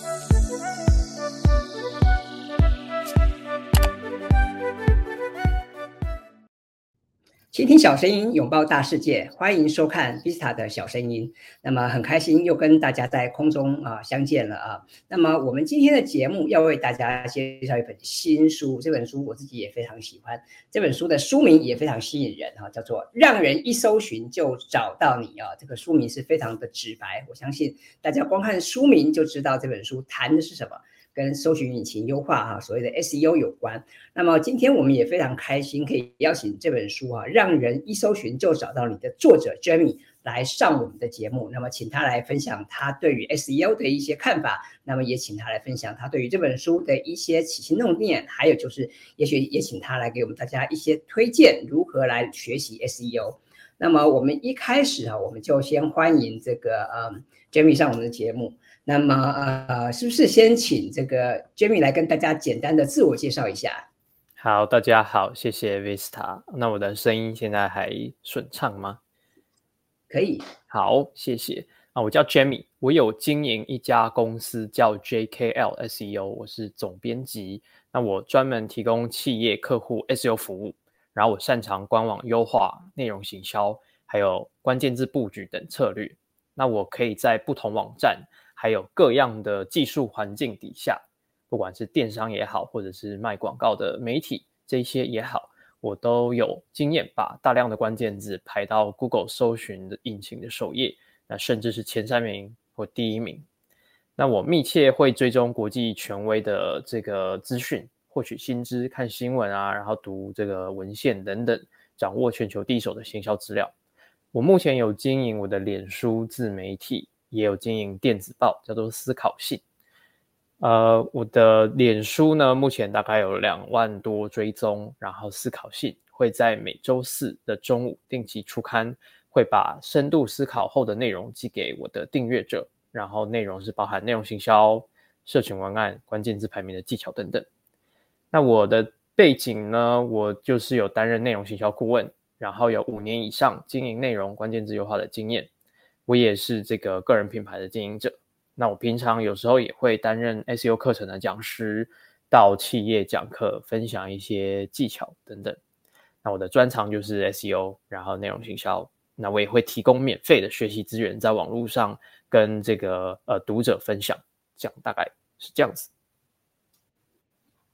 Bye. 倾听小声音，拥抱大世界，欢迎收看 Vista 的小声音。那么很开心又跟大家在空中啊相见了啊。那么我们今天的节目要为大家介绍一本新书，这本书我自己也非常喜欢。这本书的书名也非常吸引人哈，叫做《让人一搜寻就找到你》啊。这个书名是非常的直白，我相信大家光看书名就知道这本书谈的是什么。跟搜寻引擎优化哈，所谓的 SEO 有关。那么今天我们也非常开心，可以邀请这本书啊，让人一搜寻就找到你的作者 Jamie 来上我们的节目。那么请他来分享他对于 SEO 的一些看法。那么也请他来分享他对于这本书的一些起心动念。还有就是，也许也请他来给我们大家一些推荐，如何来学习 SEO。那么我们一开始啊，我们就先欢迎这个嗯 Jamie 上我们的节目。那么呃，是不是先请这个 Jamie 来跟大家简单的自我介绍一下？好，大家好，谢谢 Vista。那我的声音现在还顺畅吗？可以。好，谢谢。啊，我叫 Jamie，我有经营一家公司叫 JKL SEO，我是总编辑。那我专门提供企业客户 SEO 服务，然后我擅长官网优化、内容行销，还有关键字布局等策略。那我可以在不同网站。还有各样的技术环境底下，不管是电商也好，或者是卖广告的媒体这些也好，我都有经验把大量的关键字排到 Google 搜寻的引擎的首页，那甚至是前三名或第一名。那我密切会追踪国际权威的这个资讯，获取新知，看新闻啊，然后读这个文献等等，掌握全球第一手的行销资料。我目前有经营我的脸书自媒体。也有经营电子报，叫做思考信。呃，我的脸书呢，目前大概有两万多追踪，然后思考信会在每周四的中午定期出刊，会把深度思考后的内容寄给我的订阅者，然后内容是包含内容行销、社群文案、关键字排名的技巧等等。那我的背景呢，我就是有担任内容行销顾问，然后有五年以上经营内容关键字优化的经验。我也是这个个人品牌的经营者，那我平常有时候也会担任 SEO 课程的讲师，到企业讲课，分享一些技巧等等。那我的专长就是 SEO，然后内容行销。那我也会提供免费的学习资源，在网络上跟这个呃读者分享，这样大概是这样子。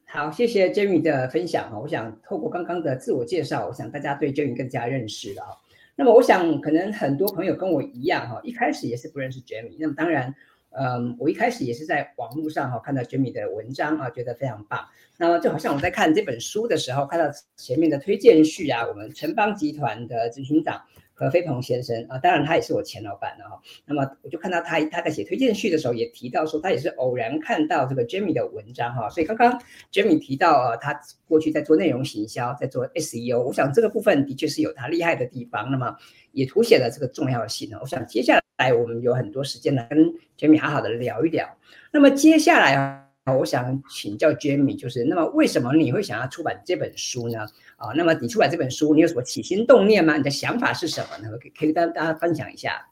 好，谢谢 Jamie 的分享哈。我想透过刚刚的自我介绍，我想大家对 Jamie 更加认识了。那么我想，可能很多朋友跟我一样哈，一开始也是不认识 Jamie。那么当然，嗯，我一开始也是在网络上哈看到 Jamie 的文章啊，觉得非常棒。那么就好像我在看这本书的时候，看到前面的推荐序啊，我们城邦集团的执行长。何飞鹏先生啊，当然他也是我前老板了哈。那么我就看到他他在写推荐序的时候也提到说，他也是偶然看到这个 Jamie 的文章哈。所以刚刚 Jamie 提到啊，他过去在做内容行销，在做 SEO，我想这个部分的确是有他厉害的地方。那么也凸显了这个重要性呢。我想接下来我们有很多时间来跟 Jamie 好好的聊一聊。那么接下来啊。我想请教 Jamie，就是那么为什么你会想要出版这本书呢？啊，那么你出版这本书，你有什么起心动念吗？你的想法是什么呢？可可以跟大家分享一下。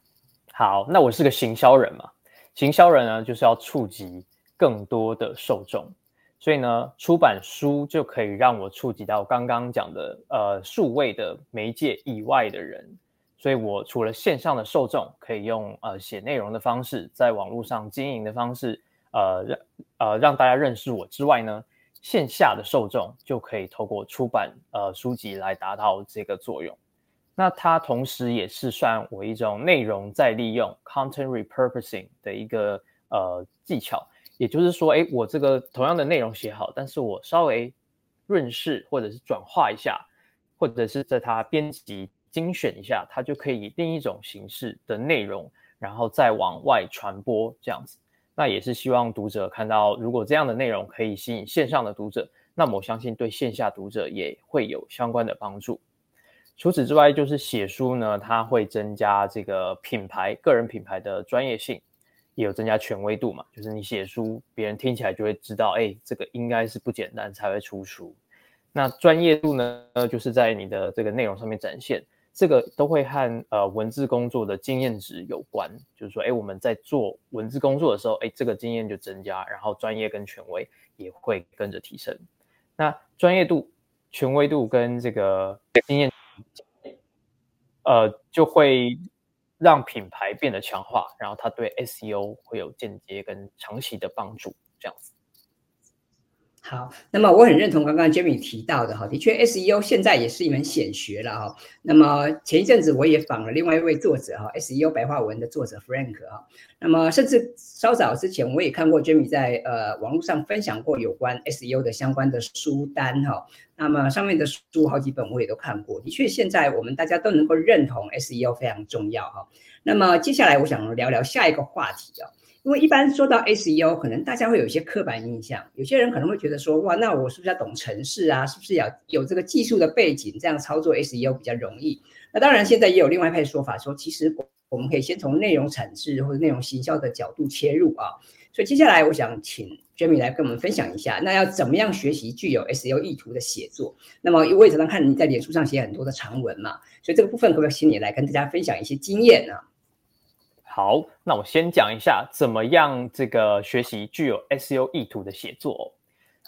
好，那我是个行销人嘛，行销人呢就是要触及更多的受众，所以呢，出版书就可以让我触及到刚刚讲的呃数位的媒介以外的人，所以我除了线上的受众可以用呃写内容的方式，在网络上经营的方式。呃，让呃让大家认识我之外呢，线下的受众就可以透过出版呃书籍来达到这个作用。那它同时也是算我一种内容再利用 （content repurposing） 的一个呃技巧。也就是说，诶，我这个同样的内容写好，但是我稍微润饰或者是转化一下，或者是在它编辑精选一下，它就可以以另一种形式的内容，然后再往外传播这样子。那也是希望读者看到，如果这样的内容可以吸引线上的读者，那么我相信对线下读者也会有相关的帮助。除此之外，就是写书呢，它会增加这个品牌、个人品牌的专业性，也有增加权威度嘛。就是你写书，别人听起来就会知道，哎，这个应该是不简单才会出书。那专业度呢，就是在你的这个内容上面展现。这个都会和呃文字工作的经验值有关，就是说，哎，我们在做文字工作的时候，哎，这个经验就增加，然后专业跟权威也会跟着提升。那专业度、权威度跟这个经验，呃，就会让品牌变得强化，然后它对 SEO 会有间接跟长期的帮助，这样子。好，那么我很认同刚刚 Jamie 提到的哈，的确 SEO 现在也是一门显学了哈。那么前一阵子我也访了另外一位作者哈，SEO 白话文的作者 Frank 哈。那么甚至稍早之前我也看过 Jamie 在呃网络上分享过有关 SEO 的相关的书单哈。那么上面的书好几本我也都看过，的确现在我们大家都能够认同 SEO 非常重要哈。那么接下来我想聊聊下一个话题啊。因为一般说到 SEO，可能大家会有一些刻板印象，有些人可能会觉得说，哇，那我是不是要懂程式啊？是不是要有这个技术的背景，这样操作 SEO 比较容易？那当然，现在也有另外一派说法，说其实我们可以先从内容产制或者内容行销的角度切入啊。所以接下来我想请 Jamie 来跟我们分享一下，那要怎么样学习具有 SEO 意图的写作？那么我也常常看你在脸书上写很多的长文嘛，所以这个部分可不可以请你来跟大家分享一些经验呢？好，那我先讲一下怎么样这个学习具有 SEO 意图的写作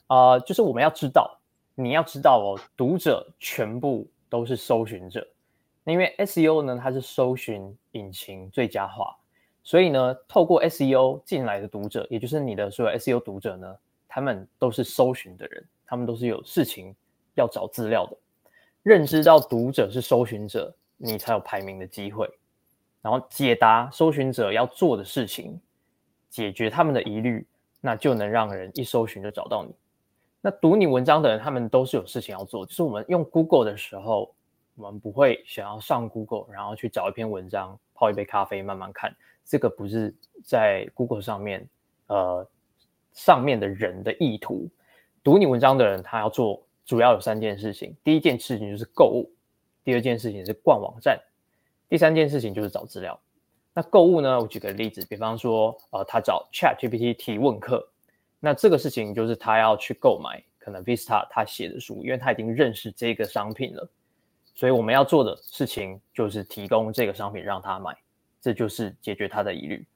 哦。呃，就是我们要知道，你要知道哦，读者全部都是搜寻者。那因为 SEO 呢，它是搜寻引擎最佳化，所以呢，透过 SEO 进来的读者，也就是你的所有 SEO 读者呢，他们都是搜寻的人，他们都是有事情要找资料的。认知到读者是搜寻者，你才有排名的机会。然后解答搜寻者要做的事情，解决他们的疑虑，那就能让人一搜寻就找到你。那读你文章的人，他们都是有事情要做。就是我们用 Google 的时候，我们不会想要上 Google，然后去找一篇文章，泡一杯咖啡慢慢看。这个不是在 Google 上面，呃，上面的人的意图。读你文章的人，他要做主要有三件事情。第一件事情就是购物，第二件事情是逛网站。第三件事情就是找资料。那购物呢？我举个例子，比方说，呃，他找 ChatGPT 提问课，那这个事情就是他要去购买可能 Vista 他写的书，因为他已经认识这个商品了。所以我们要做的事情就是提供这个商品让他买，这就是解决他的疑虑。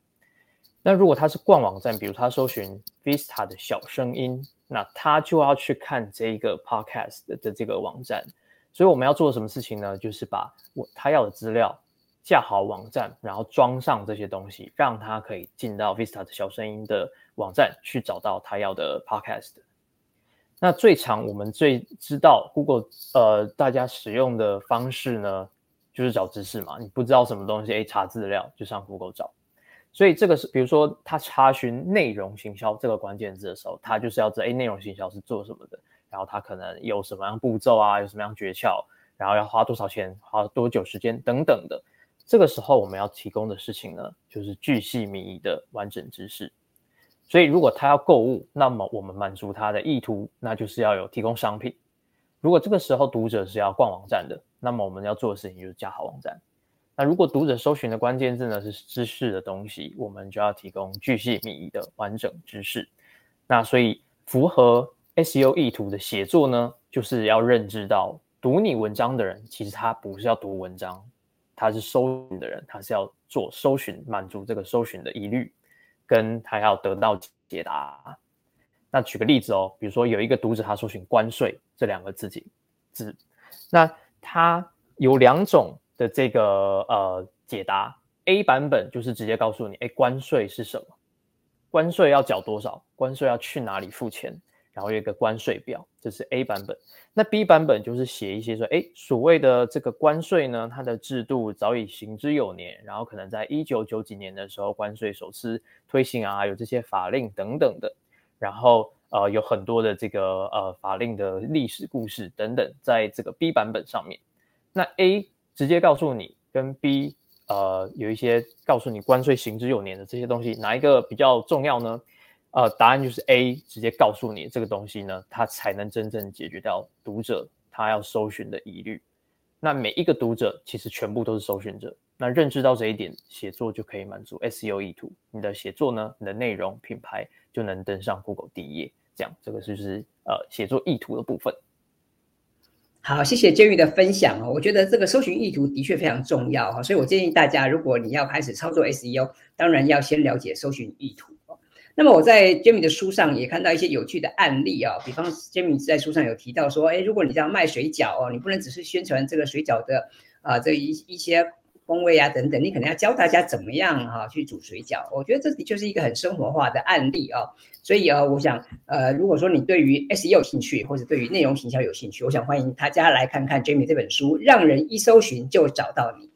那如果他是逛网站，比如他搜寻 Vista 的小声音，那他就要去看这一个 Podcast 的这个网站。所以我们要做什么事情呢？就是把我他要的资料。架好网站，然后装上这些东西，让他可以进到 Vista 的小声音的网站去找到他要的 Podcast。那最常我们最知道 Google 呃大家使用的方式呢，就是找知识嘛。你不知道什么东西，哎，查资料就上 Google 找。所以这个是比如说他查询内容行销这个关键字的时候，他就是要知道哎内容行销是做什么的，然后他可能有什么样步骤啊，有什么样诀窍，然后要花多少钱，花多久时间等等的。这个时候我们要提供的事情呢，就是巨细靡遗的完整知识。所以如果他要购物，那么我们满足他的意图，那就是要有提供商品。如果这个时候读者是要逛网站的，那么我们要做的事情就是加好网站。那如果读者搜寻的关键字呢，是知识的东西，我们就要提供巨细靡遗的完整知识。那所以符合 SEO 意图的写作呢，就是要认知到读你文章的人，其实他不是要读文章。他是搜寻的人，他是要做搜寻，满足这个搜寻的疑虑，跟他要得到解答。那举个例子哦，比如说有一个读者他搜寻关税这两个字字，那他有两种的这个呃解答。A 版本就是直接告诉你，哎，关税是什么？关税要缴多少？关税要去哪里付钱？然后有一个关税表，这是 A 版本。那 B 版本就是写一些说，哎，所谓的这个关税呢，它的制度早已行之有年，然后可能在一九九几年的时候，关税首次推行啊，有这些法令等等的。然后呃，有很多的这个呃法令的历史故事等等，在这个 B 版本上面。那 A 直接告诉你，跟 B 呃有一些告诉你关税行之有年的这些东西，哪一个比较重要呢？呃，答案就是 A，直接告诉你这个东西呢，它才能真正解决掉读者他要搜寻的疑虑。那每一个读者其实全部都是搜寻者，那认知到这一点，写作就可以满足 SEO 意图。你的写作呢，你的内容品牌就能登上 Google 第一页。这样，这个就是呃写作意图的部分。好，谢谢 Jamie 的分享哦。我觉得这个搜寻意图的确非常重要哈，所以我建议大家，如果你要开始操作 SEO，当然要先了解搜寻意图。那么我在 Jamie 的书上也看到一些有趣的案例啊，比方 Jamie 在书上有提到说，哎，如果你这样卖水饺哦，你不能只是宣传这个水饺的啊这一一些风味啊等等，你可能要教大家怎么样哈去煮水饺。我觉得这的确是一个很生活化的案例啊，所以啊，我想呃，如果说你对于 SEO 有兴趣，或者对于内容行销有兴趣，我想欢迎大家来看看 Jamie 这本书，让人一搜寻就找到你。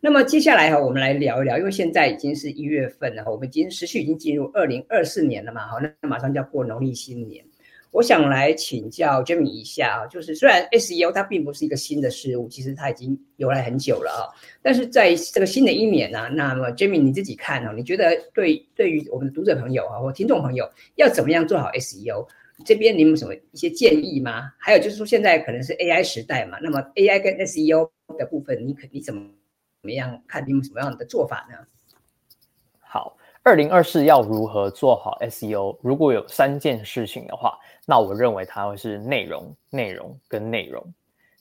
那么接下来哈，我们来聊一聊，因为现在已经是一月份了哈，我们已经时序已经进入二零二四年了嘛，好，那马上就要过农历新年。我想来请教 Jamie 一下啊，就是虽然 SEO 它并不是一个新的事物，其实它已经由来很久了啊，但是在这个新的一年呢，那么 Jamie 你自己看哦，你觉得对对于我们的读者朋友啊或听众朋友，要怎么样做好 SEO？这边你有什么一些建议吗？还有就是说现在可能是 AI 时代嘛，那么 AI 跟 SEO 的部分，你可你怎么？怎么样看你们什么样的做法呢？好，二零二四要如何做好 SEO？如果有三件事情的话，那我认为它会是内容、内容跟内容。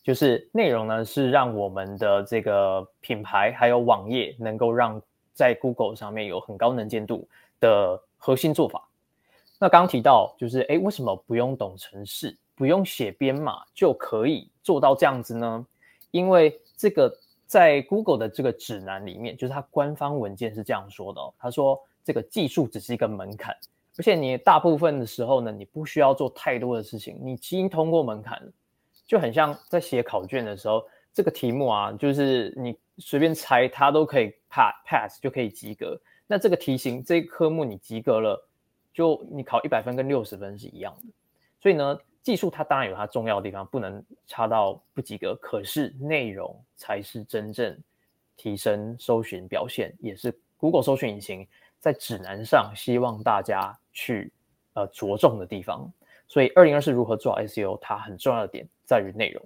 就是内容呢，是让我们的这个品牌还有网页能够让在 Google 上面有很高能见度的核心做法。那刚刚提到，就是诶，为什么不用懂程式，不用写编码就可以做到这样子呢？因为这个。在 Google 的这个指南里面，就是它官方文件是这样说的哦。他说，这个技术只是一个门槛，而且你大部分的时候呢，你不需要做太多的事情，你已经通过门槛，就很像在写考卷的时候，这个题目啊，就是你随便猜，它都可以 pass pass 就可以及格。那这个题型，这一科目你及格了，就你考一百分跟六十分是一样的。所以呢。技术它当然有它重要的地方，不能差到不及格。可是内容才是真正提升搜寻表现，也是 Google 搜寻引擎在指南上希望大家去呃着重的地方。所以二零二四如何做好 SEO，它很重要的点在于内容。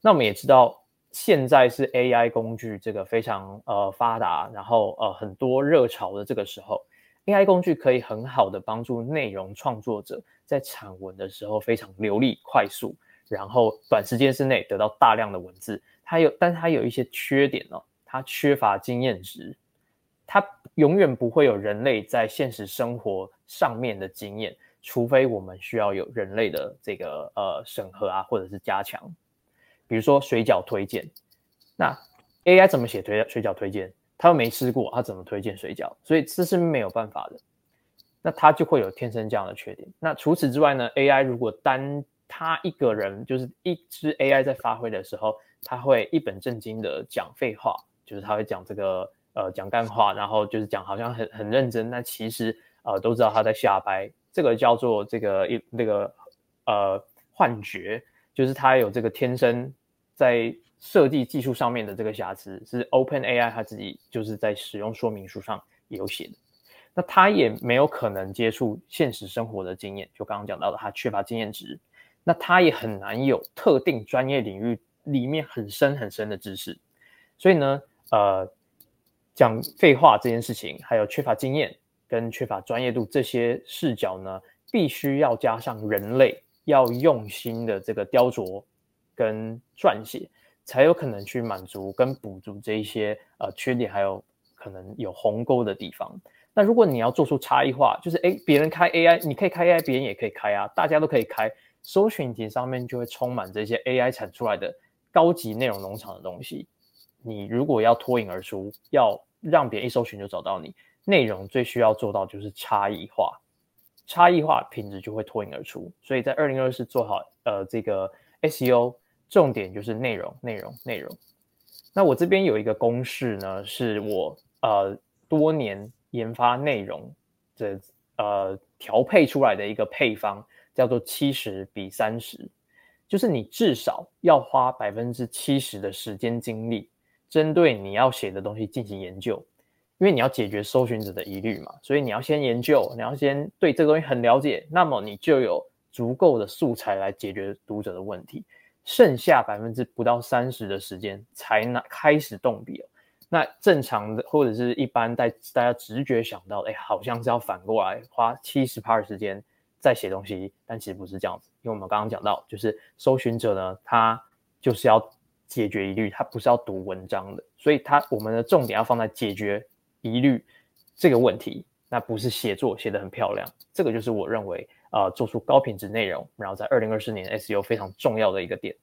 那我们也知道，现在是 AI 工具这个非常呃发达，然后呃很多热潮的这个时候。AI 工具可以很好的帮助内容创作者在产文的时候非常流利、快速，然后短时间之内得到大量的文字。它有，但它有一些缺点哦，它缺乏经验值，它永远不会有人类在现实生活上面的经验，除非我们需要有人类的这个呃审核啊，或者是加强。比如说水饺推荐，那 AI 怎么写推水饺推荐？他又没吃过，他怎么推荐水饺？所以这是没有办法的。那他就会有天生这样的缺点。那除此之外呢？AI 如果单他一个人，就是一只 AI 在发挥的时候，他会一本正经的讲废话，就是他会讲这个呃讲干话，然后就是讲好像很很认真，那其实呃都知道他在瞎掰。这个叫做这个一那个呃幻觉，就是他有这个天生在。设计技术上面的这个瑕疵是 OpenAI 他自己就是在使用说明书上有写的，那他也没有可能接触现实生活的经验，就刚刚讲到的，他缺乏经验值，那他也很难有特定专业领域里面很深很深的知识，所以呢，呃，讲废话这件事情，还有缺乏经验跟缺乏专业度这些视角呢，必须要加上人类要用心的这个雕琢跟撰写。才有可能去满足跟补足这一些呃缺点，还有可能有鸿沟的地方。那如果你要做出差异化，就是诶，别人开 AI，你可以开 AI，别人也可以开啊，大家都可以开。搜寻引擎上面就会充满这些 AI 产出来的高级内容农场的东西。你如果要脱颖而出，要让别人一搜寻就找到你，内容最需要做到就是差异化，差异化品质就会脱颖而出。所以在二零二四做好呃这个 SEO。重点就是内容，内容，内容。那我这边有一个公式呢，是我呃多年研发内容的呃调配出来的一个配方，叫做七十比三十，就是你至少要花百分之七十的时间精力，针对你要写的东西进行研究，因为你要解决搜寻者的疑虑嘛，所以你要先研究，你要先对这个东西很了解，那么你就有足够的素材来解决读者的问题。剩下百分之不到三十的时间才拿开始动笔哦。那正常的或者是一般大大家直觉想到，哎，好像是要反过来花七十趴的时间在写东西，但其实不是这样子。因为我们刚刚讲到，就是搜寻者呢，他就是要解决疑虑，他不是要读文章的，所以他我们的重点要放在解决疑虑这个问题，那不是写作写得很漂亮，这个就是我认为呃做出高品质内容，然后在二零二四年 SEO 非常重要的一个点。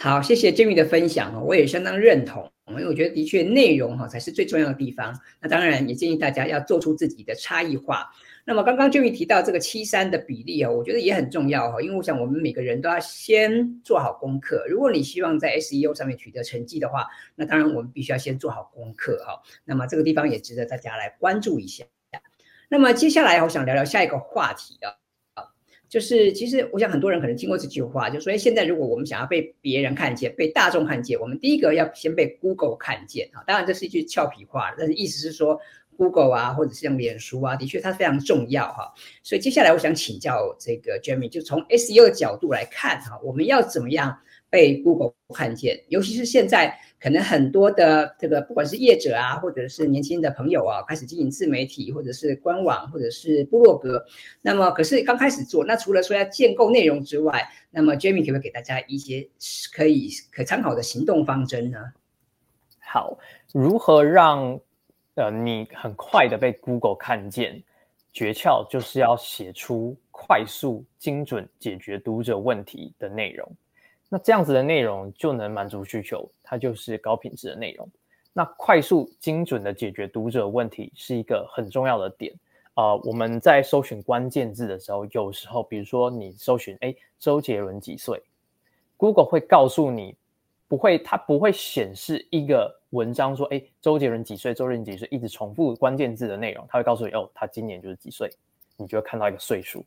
好，谢谢 Jamie 的分享，我也相当认同，因为我觉得的确内容哈才是最重要的地方。那当然也建议大家要做出自己的差异化。那么刚刚俊宇提到这个七三的比例啊，我觉得也很重要哈，因为我想我们每个人都要先做好功课。如果你希望在 SEO 上面取得成绩的话，那当然我们必须要先做好功课哈。那么这个地方也值得大家来关注一下。那么接下来我想聊聊下一个话题啊。就是，其实我想很多人可能听过这句话，就说：哎，现在如果我们想要被别人看见、被大众看见，我们第一个要先被 Google 看见啊。当然，这是一句俏皮话，但是意思是说，Google 啊，或者是像脸书啊，的确它非常重要哈。所以接下来我想请教这个 Jamie，就从 SEO 的角度来看哈，我们要怎么样被 Google 看见？尤其是现在。可能很多的这个不管是业者啊，或者是年轻的朋友啊，开始经营自媒体，或者是官网，或者是部落格。那么，可是刚开始做，那除了说要建构内容之外，那么 Jamie 可不可以给大家一些可以可参考的行动方针呢？好，如何让呃你很快的被 Google 看见？诀窍就是要写出快速、精准解决读者问题的内容。那这样子的内容就能满足需求，它就是高品质的内容。那快速精准的解决读者问题是一个很重要的点。呃，我们在搜寻关键字的时候，有时候比如说你搜寻，哎，周杰伦几岁？Google 会告诉你，不会，它不会显示一个文章说，哎，周杰伦几岁？周杰伦几岁？一直重复关键字的内容，它会告诉你，哦，他今年就是几岁，你就会看到一个岁数。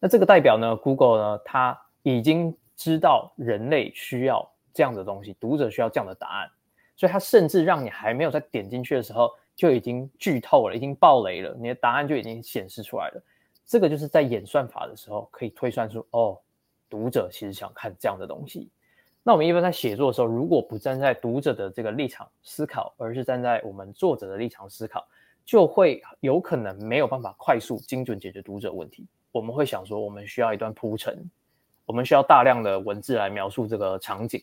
那这个代表呢，Google 呢，它已经知道人类需要这样的东西，读者需要这样的答案，所以他甚至让你还没有再点进去的时候，就已经剧透了，已经爆雷了，你的答案就已经显示出来了。这个就是在演算法的时候可以推算出，哦，读者其实想看这样的东西。那我们一般在写作的时候，如果不站在读者的这个立场思考，而是站在我们作者的立场思考，就会有可能没有办法快速精准解决读者问题。我们会想说，我们需要一段铺陈。我们需要大量的文字来描述这个场景，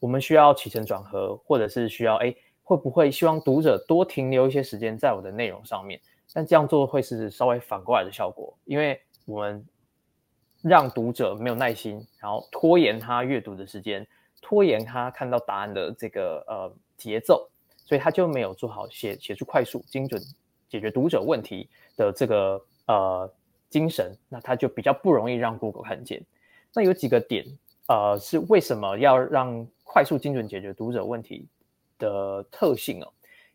我们需要起承转合，或者是需要哎，会不会希望读者多停留一些时间在我的内容上面？但这样做会是稍微反过来的效果，因为我们让读者没有耐心，然后拖延他阅读的时间，拖延他看到答案的这个呃节奏，所以他就没有做好写写出快速、精准解决读者问题的这个呃精神，那他就比较不容易让 Google 看见。那有几个点，呃，是为什么要让快速精准解决读者问题的特性哦？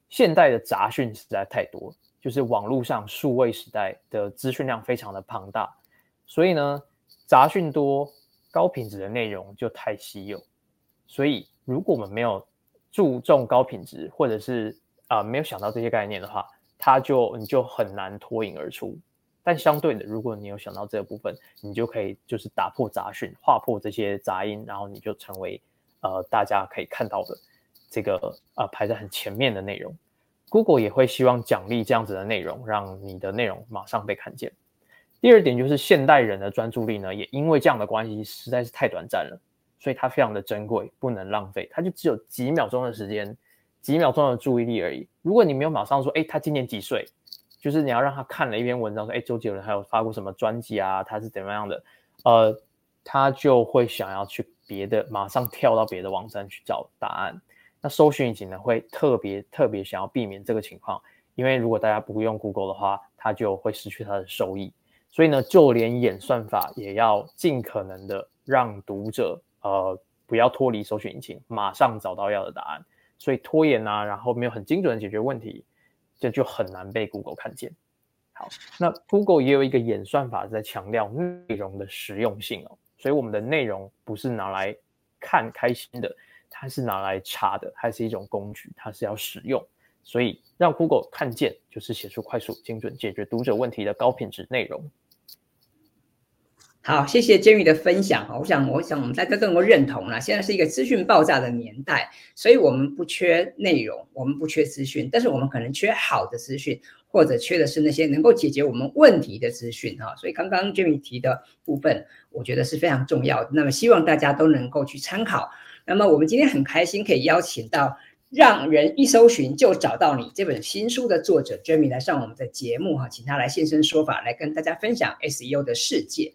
现代的杂讯实在太多，就是网络上数位时代的资讯量非常的庞大，所以呢，杂讯多，高品质的内容就太稀有。所以，如果我们没有注重高品质，或者是啊、没有想到这些概念的话，它就你就很难脱颖而出。但相对的，如果你有想到这个部分，你就可以就是打破杂讯，划破这些杂音，然后你就成为呃大家可以看到的这个呃排在很前面的内容。Google 也会希望奖励这样子的内容，让你的内容马上被看见。第二点就是现代人的专注力呢，也因为这样的关系实在是太短暂了，所以它非常的珍贵，不能浪费。它就只有几秒钟的时间，几秒钟的注意力而已。如果你没有马上说，诶，他今年几岁？就是你要让他看了一篇文章，说，哎，周杰伦还有发过什么专辑啊？他是怎么样的？呃，他就会想要去别的，马上跳到别的网站去找答案。那搜寻引擎呢，会特别特别想要避免这个情况，因为如果大家不用 Google 的话，它就会失去它的收益。所以呢，就连演算法也要尽可能的让读者呃不要脱离搜寻引擎，马上找到要的答案。所以拖延啊，然后没有很精准的解决问题。这就很难被 Google 看见。好，那 Google 也有一个演算法在强调内容的实用性哦，所以我们的内容不是拿来看开心的，它是拿来查的，它是一种工具，它是要使用。所以让 Google 看见，就是写出快速、精准解决读者问题的高品质内容。好，谢谢 Jamie 的分享。我想，我想我们大家都能够认同了。现在是一个资讯爆炸的年代，所以我们不缺内容，我们不缺资讯，但是我们可能缺好的资讯，或者缺的是那些能够解决我们问题的资讯哈。所以刚刚 Jamie 提的部分，我觉得是非常重要的。那么希望大家都能够去参考。那么我们今天很开心可以邀请到。让人一搜寻就找到你这本新书的作者 Jamie 来上我们的节目哈，请他来现身说法，来跟大家分享 SEO 的世界。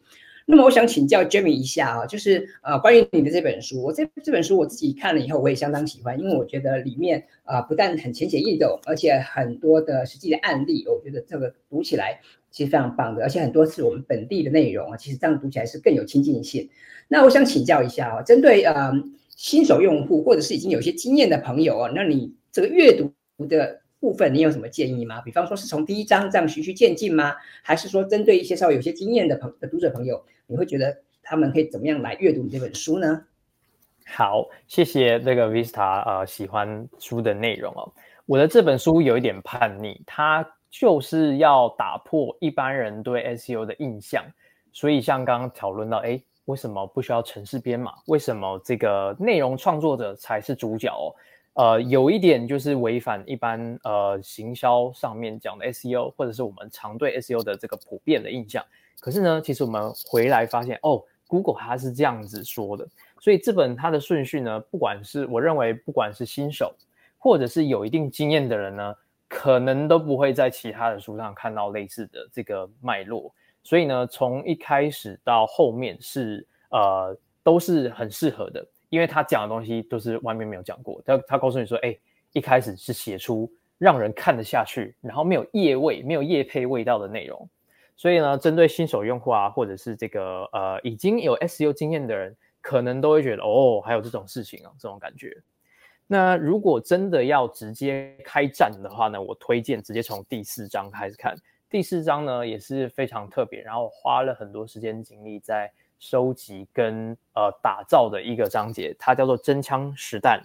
那么我想请教 Jamie 一下啊，就是呃关于你的这本书，我这这本书我自己看了以后我也相当喜欢，因为我觉得里面啊、呃、不但很浅显易懂，而且很多的实际的案例，我觉得这个读起来其实非常棒的，而且很多是我们本地的内容啊，其实这样读起来是更有亲近性。那我想请教一下啊，针对呃。新手用户或者是已经有些经验的朋友啊，那你这个阅读的部分，你有什么建议吗？比方说是从第一章这样循序渐进吗？还是说针对一些稍微有些经验的朋的读者朋友，你会觉得他们可以怎么样来阅读你这本书呢？好，谢谢这个 Vista 呃喜欢书的内容哦。我的这本书有一点叛逆，它就是要打破一般人对 SEO 的印象，所以像刚刚讨论到，哎。为什么不需要程式编码？为什么这个内容创作者才是主角哦？呃，有一点就是违反一般呃行销上面讲的 SEO，或者是我们常对 SEO 的这个普遍的印象。可是呢，其实我们回来发现，哦，Google 它是这样子说的。所以这本它的顺序呢，不管是我认为，不管是新手，或者是有一定经验的人呢，可能都不会在其他的书上看到类似的这个脉络。所以呢，从一开始到后面是呃都是很适合的，因为他讲的东西都是外面没有讲过。他他告诉你说，哎，一开始是写出让人看得下去，然后没有业味、没有业配味道的内容。所以呢，针对新手用户啊，或者是这个呃已经有 SEO 经验的人，可能都会觉得哦，还有这种事情啊，这种感觉。那如果真的要直接开战的话呢，我推荐直接从第四章开始看。第四章呢也是非常特别，然后花了很多时间精力在收集跟呃打造的一个章节，它叫做真枪实弹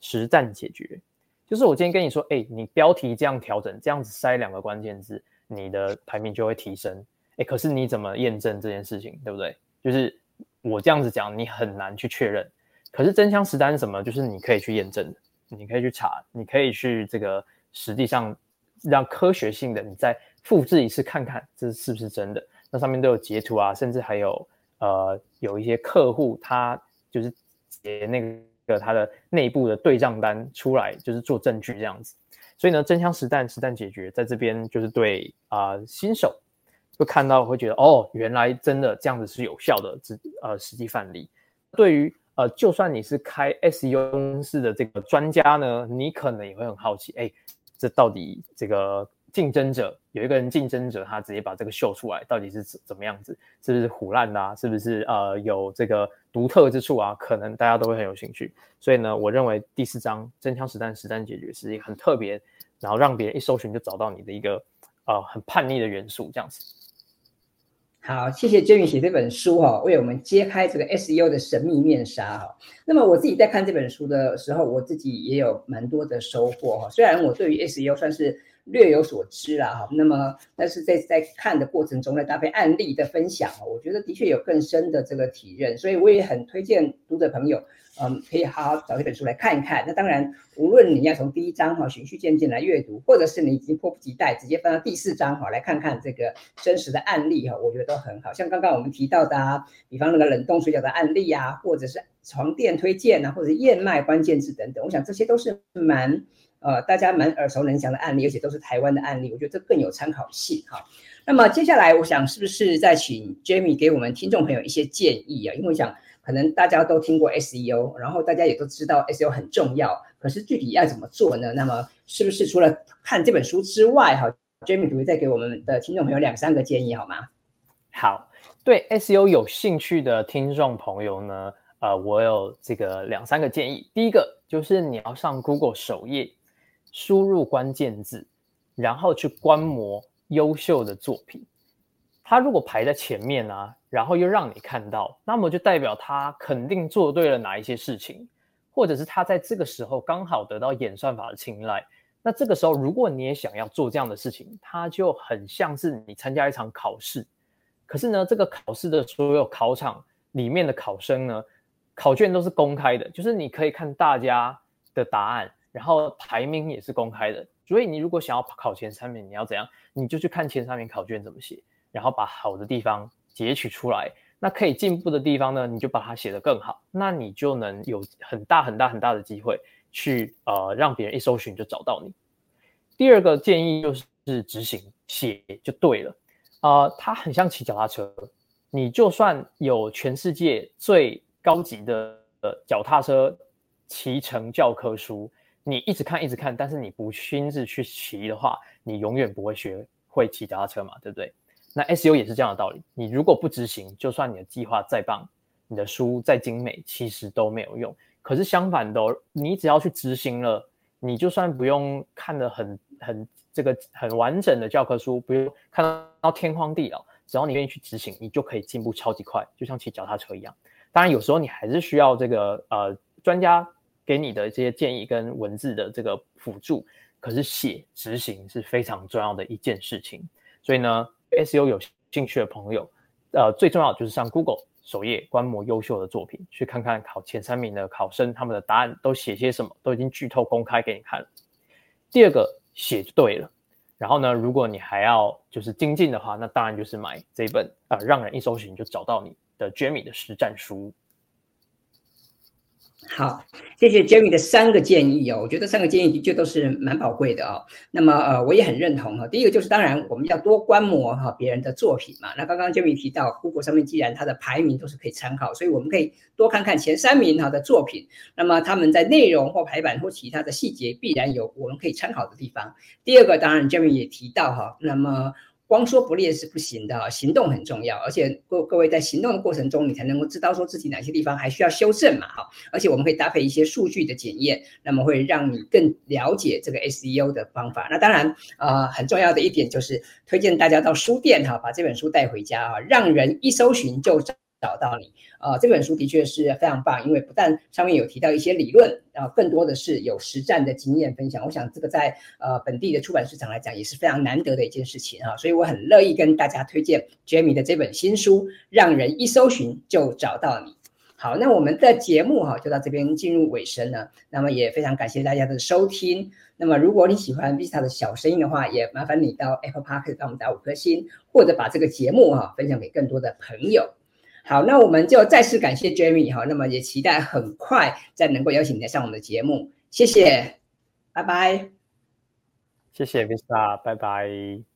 实战解决。就是我今天跟你说，哎，你标题这样调整，这样子塞两个关键字，你的排名就会提升。哎，可是你怎么验证这件事情，对不对？就是我这样子讲，你很难去确认。可是真枪实弹是什么？就是你可以去验证，你可以去查，你可以去这个实际上让科学性的你再。复制一次看看这是不是真的？那上面都有截图啊，甚至还有呃有一些客户他就是截那个他的内部的对账单出来，就是做证据这样子。所以呢，真枪实弹实弹解决在这边就是对啊、新手会看到会觉得哦，原来真的这样子是有效的，实呃实际范例。对于呃就算你是开 SEO 公司的这个专家呢，你可能也会很好奇，哎，这到底这个。竞争者有一个人，竞争者他直接把这个秀出来，到底是怎怎么样子？是不是虎烂的啊？是不是呃有这个独特之处啊？可能大家都会很有兴趣。所以呢，我认为第四章真枪实弹实战解决是一个很特别，然后让别人一搜寻就找到你的一个呃很叛逆的元素，这样子。好，谢谢 Jamie 写这本书哈、哦，为我们揭开这个 SEO 的神秘面纱哈、那么我自己在看这本书的时候，我自己也有蛮多的收获哈、虽然我对于 SEO 算是略有所知啦哈，那么但是在在看的过程中呢，搭配案例的分享，我觉得的确有更深的这个体认，所以我也很推荐读者朋友。嗯，可以好好找一本书来看一看。那当然，无论你要从第一章哈循序渐进来阅读，或者是你已经迫不及待直接翻到第四章哈来看看这个真实的案例哈，我觉得都很好。像刚刚我们提到的啊，比方那个冷冻水饺的案例啊，或者是床垫推荐啊，或者燕麦关键字等等，我想这些都是蛮呃大家蛮耳熟能详的案例，而且都是台湾的案例，我觉得这更有参考性哈。那么接下来，我想是不是再请 Jamie 给我们听众朋友一些建议啊？因为我想。可能大家都听过 SEO，然后大家也都知道 SEO 很重要，可是具体要怎么做呢？那么是不是除了看这本书之外，哈，Jamie 可以再给我们的听众朋友两三个建议好吗？好，对 SEO 有兴趣的听众朋友呢，呃，我有这个两三个建议。第一个就是你要上 Google 首页，输入关键字，然后去观摩优秀的作品。他如果排在前面啊，然后又让你看到，那么就代表他肯定做对了哪一些事情，或者是他在这个时候刚好得到演算法的青睐。那这个时候，如果你也想要做这样的事情，它就很像是你参加一场考试，可是呢，这个考试的所有考场里面的考生呢，考卷都是公开的，就是你可以看大家的答案，然后排名也是公开的。所以你如果想要考前三名，你要怎样？你就去看前三名考卷怎么写，然后把好的地方截取出来。那可以进步的地方呢，你就把它写得更好，那你就能有很大很大很大的机会去呃让别人一搜寻就找到你。第二个建议就是执行写就对了，呃，它很像骑脚踏车，你就算有全世界最高级的呃脚踏车骑乘教科书，你一直看一直看，但是你不亲自去骑的话，你永远不会学会骑脚踏车嘛，对不对？那 SU 也是这样的道理，你如果不执行，就算你的计划再棒，你的书再精美，其实都没有用。可是相反的，你只要去执行了，你就算不用看得很很这个很完整的教科书，不用看到天荒地老，只要你愿意去执行，你就可以进步超级快，就像骑脚踏车一样。当然，有时候你还是需要这个呃专家给你的这些建议跟文字的这个辅助，可是写执行是非常重要的一件事情。所以呢。，S U 有兴趣的朋友，呃，最重要就是上 Google 首页观摩优秀的作品，去看看考前三名的考生他们的答案都写些什么，都已经剧透公开给你看了。第二个写就对了，然后呢，如果你还要就是精进的话，那当然就是买这本啊、呃，让人一搜寻就找到你的 Jamie 的实战书。好，谢谢 Jamie 的三个建议哦，我觉得三个建议的确都是蛮宝贵的哦。那么呃，我也很认同哈。第一个就是当然我们要多观摩哈别人的作品嘛。那刚刚 Jamie 提到，Google 上面既然它的排名都是可以参考，所以我们可以多看看前三名哈的作品。那么他们在内容或排版或其他的细节，必然有我们可以参考的地方。第二个当然 Jamie 也提到哈，那么。光说不练是不行的，行动很重要，而且各各位在行动的过程中，你才能够知道说自己哪些地方还需要修正嘛，哈，而且我们可以搭配一些数据的检验，那么会让你更了解这个 SEO 的方法。那当然，呃，很重要的一点就是推荐大家到书店哈，把这本书带回家啊，让人一搜寻就找。找到你，呃，这本书的确是非常棒，因为不但上面有提到一些理论，然后更多的是有实战的经验分享。我想这个在呃本地的出版市场来讲也是非常难得的一件事情啊，所以我很乐意跟大家推荐 Jamie 的这本新书，让人一搜寻就找到你。好，那我们的节目哈就到这边进入尾声了，那么也非常感谢大家的收听。那么如果你喜欢 Vista 的小声音的话，也麻烦你到 Apple Park 帮我们打五颗星，或者把这个节目哈分享给更多的朋友。好，那我们就再次感谢 Jamie 哈，那么也期待很快再能够邀请你来上我们的节目，谢谢，拜拜，谢谢 Vista，拜拜。